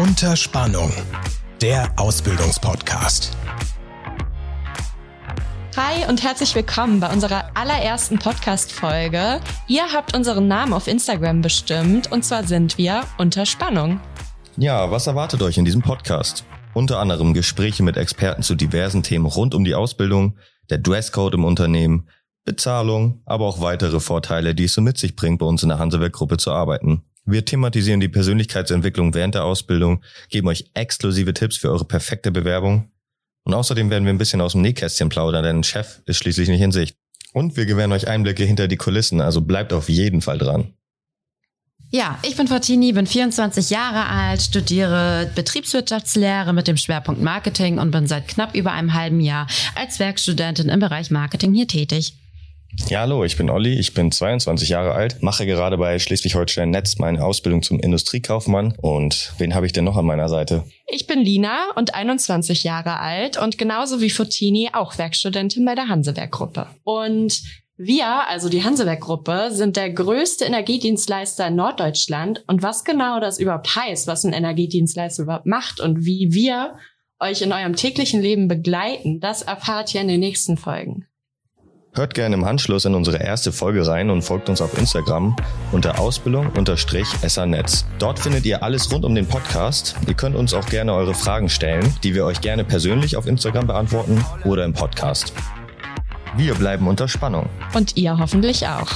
Unter Spannung, der Ausbildungspodcast. Hi und herzlich willkommen bei unserer allerersten Podcast-Folge. Ihr habt unseren Namen auf Instagram bestimmt und zwar sind wir Unter Spannung. Ja, was erwartet euch in diesem Podcast? Unter anderem Gespräche mit Experten zu diversen Themen rund um die Ausbildung, der Dresscode im Unternehmen, Bezahlung, aber auch weitere Vorteile, die es so mit sich bringt, bei uns in der Hansewerk-Gruppe zu arbeiten. Wir thematisieren die Persönlichkeitsentwicklung während der Ausbildung, geben euch exklusive Tipps für eure perfekte Bewerbung und außerdem werden wir ein bisschen aus dem Nähkästchen plaudern, denn Chef ist schließlich nicht in Sicht. Und wir gewähren euch Einblicke hinter die Kulissen, also bleibt auf jeden Fall dran. Ja, ich bin Fortini, bin 24 Jahre alt, studiere Betriebswirtschaftslehre mit dem Schwerpunkt Marketing und bin seit knapp über einem halben Jahr als Werkstudentin im Bereich Marketing hier tätig. Ja, hallo, ich bin Olli, ich bin 22 Jahre alt, mache gerade bei Schleswig-Holstein Netz meine Ausbildung zum Industriekaufmann. Und wen habe ich denn noch an meiner Seite? Ich bin Lina und 21 Jahre alt und genauso wie Fortini auch Werkstudentin bei der Hansewerk-Gruppe. Und wir, also die Hansewerk-Gruppe, sind der größte Energiedienstleister in Norddeutschland. Und was genau das überhaupt heißt, was ein Energiedienstleister überhaupt macht und wie wir euch in eurem täglichen Leben begleiten, das erfahrt ihr in den nächsten Folgen. Hört gerne im Anschluss in unsere erste Folge rein und folgt uns auf Instagram unter Ausbildung-SANetz. Dort findet ihr alles rund um den Podcast. Ihr könnt uns auch gerne eure Fragen stellen, die wir euch gerne persönlich auf Instagram beantworten oder im Podcast. Wir bleiben unter Spannung. Und ihr hoffentlich auch.